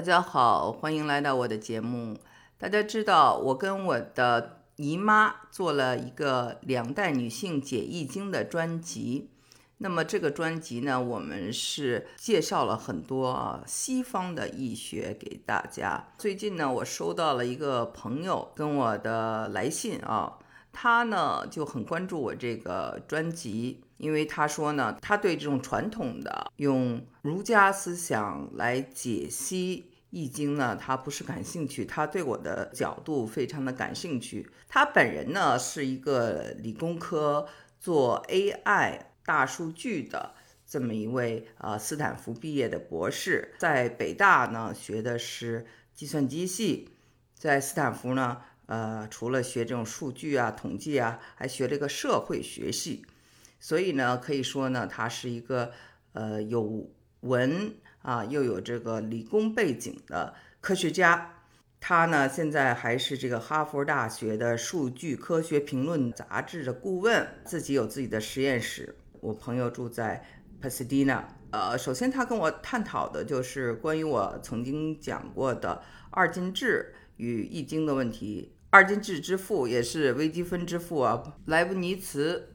大家好，欢迎来到我的节目。大家知道，我跟我的姨妈做了一个两代女性解易经的专辑。那么这个专辑呢，我们是介绍了很多啊西方的易学给大家。最近呢，我收到了一个朋友跟我的来信啊，他呢就很关注我这个专辑，因为他说呢，他对这种传统的用儒家思想来解析易经呢，他不是感兴趣，他对我的角度非常的感兴趣。他本人呢是一个理工科做 AI。大数据的这么一位呃斯坦福毕业的博士，在北大呢学的是计算机系，在斯坦福呢呃除了学这种数据啊统计啊，还学了一个社会学系，所以呢可以说呢他是一个呃有文啊又有这个理工背景的科学家。他呢现在还是这个哈佛大学的数据科学评论杂志的顾问，自己有自己的实验室。我朋友住在 Pasadena，呃，首先他跟我探讨的就是关于我曾经讲过的二进制与易经的问题。二进制之父也是微积分之父啊，莱布尼茨，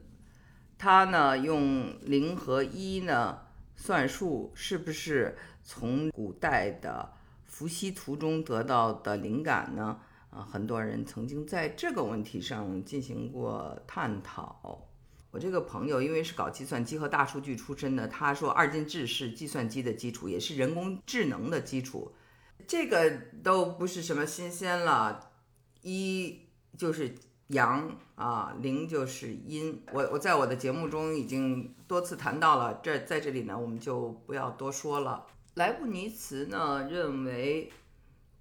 他呢用零和一呢算术，是不是从古代的伏羲图中得到的灵感呢？啊，很多人曾经在这个问题上进行过探讨。我这个朋友因为是搞计算机和大数据出身的，他说二进制是计算机的基础，也是人工智能的基础。这个都不是什么新鲜了，一就是阳啊，零就是阴。我我在我的节目中已经多次谈到了，这在这里呢我们就不要多说了。莱布尼茨呢认为，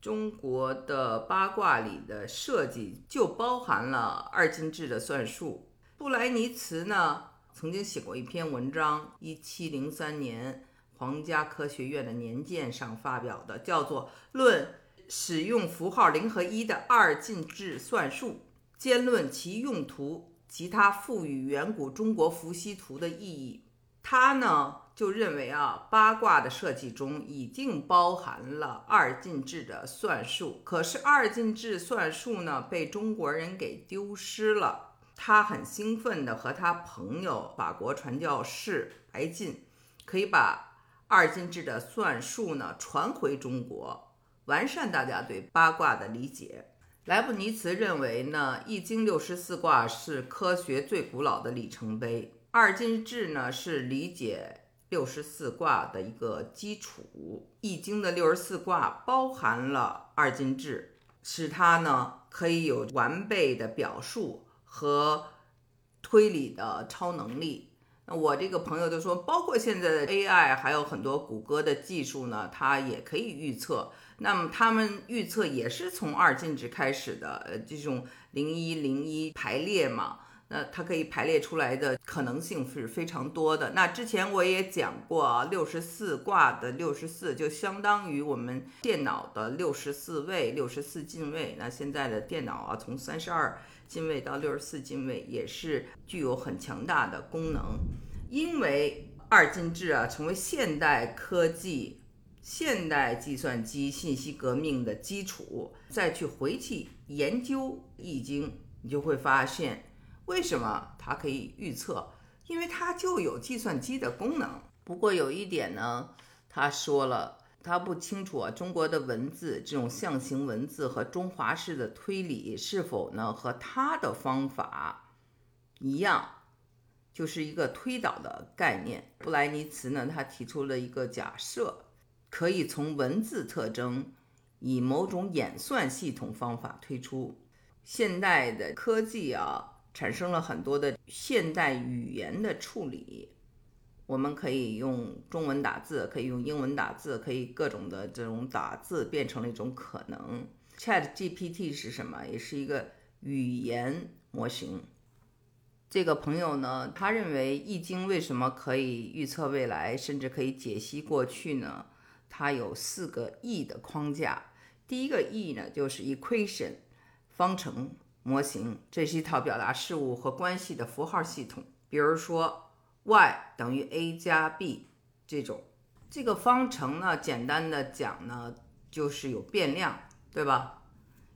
中国的八卦里的设计就包含了二进制的算术。布莱尼茨呢，曾经写过一篇文章，一七零三年皇家科学院的年鉴上发表的，叫做《论使用符号零和一的二进制算术》，兼论其用途及它赋予远古中国伏羲图的意义。他呢就认为啊，八卦的设计中已经包含了二进制的算术，可是二进制算术呢，被中国人给丢失了。他很兴奋地和他朋友法国传教士白晋，可以把二进制的算术呢传回中国，完善大家对八卦的理解。莱布尼茨认为呢，《易经》六十四卦是科学最古老的里程碑，二进制呢是理解六十四卦的一个基础。《易经》的六十四卦包含了二进制，使它呢可以有完备的表述。和推理的超能力，那我这个朋友就说，包括现在的 AI，还有很多谷歌的技术呢，它也可以预测。那么他们预测也是从二进制开始的，呃，这种零一零一排列嘛。那它可以排列出来的可能性是非常多的。那之前我也讲过啊，六十四卦的六十四就相当于我们电脑的六十四位、六十四进位。那现在的电脑啊，从三十二进位到六十四进位，也是具有很强大的功能。因为二进制啊，成为现代科技、现代计算机信息革命的基础。再去回去研究易经，你就会发现。为什么它可以预测？因为它就有计算机的功能。不过有一点呢，他说了，他不清楚啊，中国的文字这种象形文字和中华式的推理是否呢和他的方法一样，就是一个推导的概念。布莱尼茨呢，他提出了一个假设，可以从文字特征以某种演算系统方法推出现代的科技啊。产生了很多的现代语言的处理，我们可以用中文打字，可以用英文打字，可以各种的这种打字变成了一种可能。Chat GPT 是什么？也是一个语言模型。这个朋友呢，他认为《易经》为什么可以预测未来，甚至可以解析过去呢？它有四个 E 的框架。第一个 E 呢，就是 equation 方程。模型，这是一套表达事物和关系的符号系统。比如说，y 等于 a 加 b 这种，这个方程呢，简单的讲呢，就是有变量，对吧？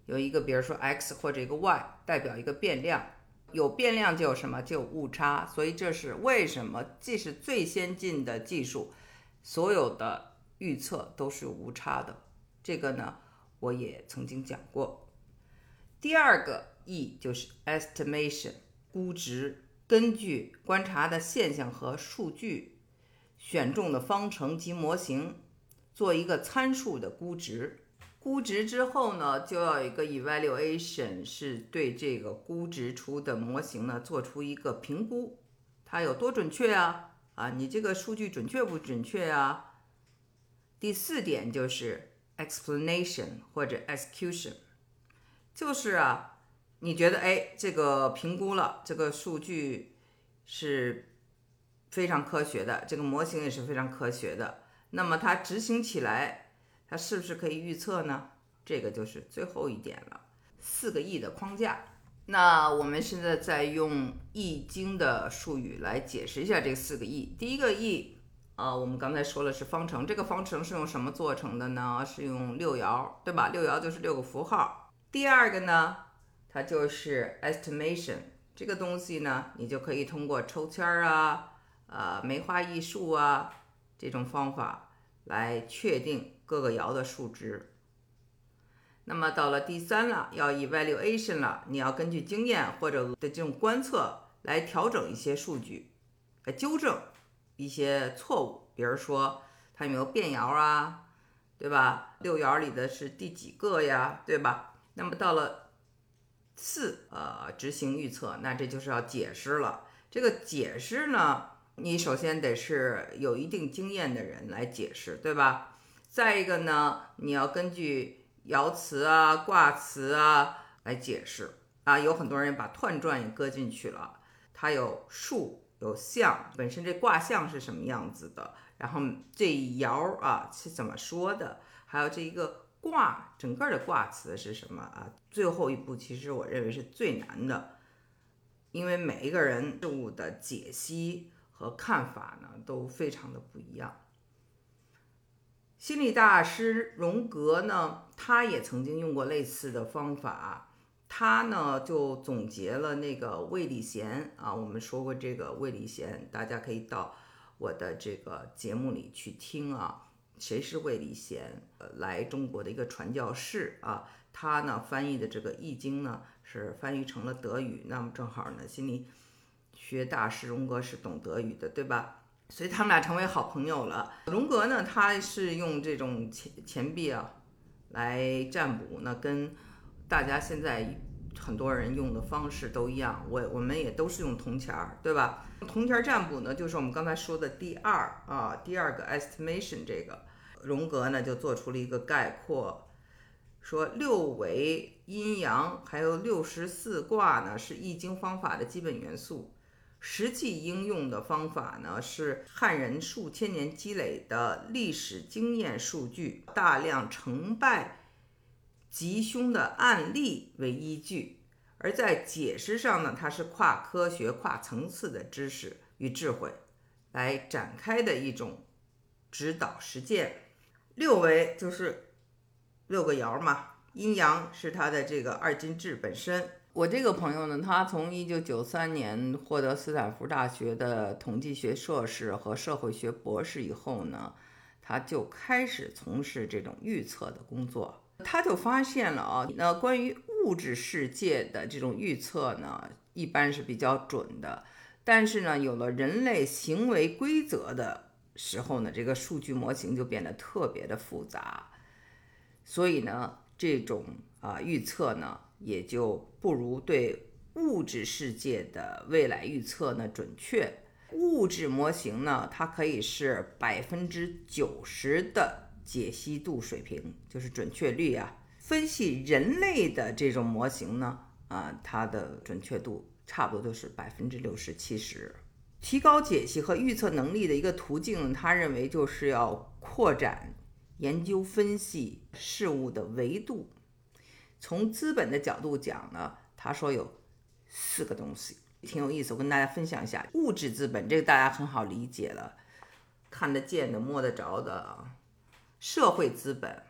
有一个，比如说 x 或者一个 y，代表一个变量。有变量就有什么？就有误差。所以这是为什么？既是最先进的技术，所有的预测都是无差的。这个呢，我也曾经讲过。第二个 E 就是 estimation，估值。根据观察的现象和数据，选中的方程及模型，做一个参数的估值。估值之后呢，就要一个 evaluation，是对这个估值出的模型呢做出一个评估，它有多准确啊？啊，你这个数据准确不准确啊？第四点就是 explanation 或者 execution，就是啊，你觉得哎，这个评估了，这个数据是非常科学的，这个模型也是非常科学的，那么它执行起来。它是不是可以预测呢？这个就是最后一点了。四个亿的框架，那我们现在在用易经的术语来解释一下这四个亿。第一个亿，呃，我们刚才说了是方程，这个方程是用什么做成的呢？是用六爻，对吧？六爻就是六个符号。第二个呢，它就是 estimation，这个东西呢，你就可以通过抽签儿啊，呃，梅花易数啊这种方法来确定。各个爻的数值，那么到了第三了，要 evaluation 了，你要根据经验或者的这种观测来调整一些数据，来纠正一些错误，比如说它有没有变爻啊，对吧？六爻里的是第几个呀，对吧？那么到了四，呃，执行预测，那这就是要解释了。这个解释呢，你首先得是有一定经验的人来解释，对吧？再一个呢，你要根据爻辞啊、卦辞啊来解释啊。有很多人把彖传也搁进去了，它有数有象，本身这卦象是什么样子的，然后这爻啊是怎么说的，还有这一个卦整个的卦辞是什么啊？最后一步其实我认为是最难的，因为每一个人事物的解析和看法呢都非常的不一样。心理大师荣格呢，他也曾经用过类似的方法。他呢就总结了那个魏礼贤啊，我们说过这个魏礼贤，大家可以到我的这个节目里去听啊。谁是魏礼贤？呃，来中国的一个传教士啊。他呢翻译的这个《易经》呢是翻译成了德语。那么正好呢，心理学大师荣格是懂德语的，对吧？所以他们俩成为好朋友了。荣格呢，他是用这种钱钱币啊来占卜，那跟大家现在很多人用的方式都一样。我我们也都是用铜钱儿，对吧？铜钱占卜呢，就是我们刚才说的第二啊，第二个 estimation 这个。荣格呢就做出了一个概括，说六维阴阳还有六十四卦呢是易经方法的基本元素。实际应用的方法呢，是汉人数千年积累的历史经验数据，大量成败吉凶的案例为依据；而在解释上呢，它是跨科学、跨层次的知识与智慧来展开的一种指导实践。六维就是六个爻嘛，阴阳是它的这个二进制本身。我这个朋友呢，他从一九九三年获得斯坦福大学的统计学硕士和社会学博士以后呢，他就开始从事这种预测的工作。他就发现了啊，那关于物质世界的这种预测呢，一般是比较准的，但是呢，有了人类行为规则的时候呢，这个数据模型就变得特别的复杂，所以呢，这种啊预测呢。也就不如对物质世界的未来预测呢准确。物质模型呢，它可以是百分之九十的解析度水平，就是准确率啊。分析人类的这种模型呢，啊，它的准确度差不多都是百分之六十七十。提高解析和预测能力的一个途径，他认为就是要扩展研究分析事物的维度。从资本的角度讲呢，他说有四个东西挺有意思，我跟大家分享一下。物质资本这个大家很好理解了，看得见的、摸得着的。社会资本、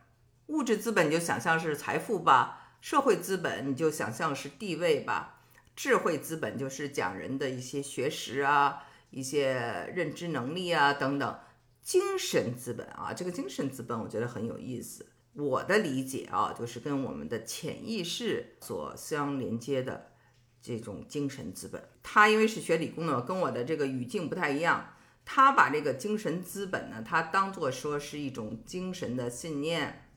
物质资本你就想象是财富吧，社会资本你就想象是地位吧，智慧资本就是讲人的一些学识啊、一些认知能力啊等等。精神资本啊，这个精神资本我觉得很有意思。我的理解啊，就是跟我们的潜意识所相连接的这种精神资本。他因为是学理工的，跟我的这个语境不太一样。他把这个精神资本呢，他当做说是一种精神的信念，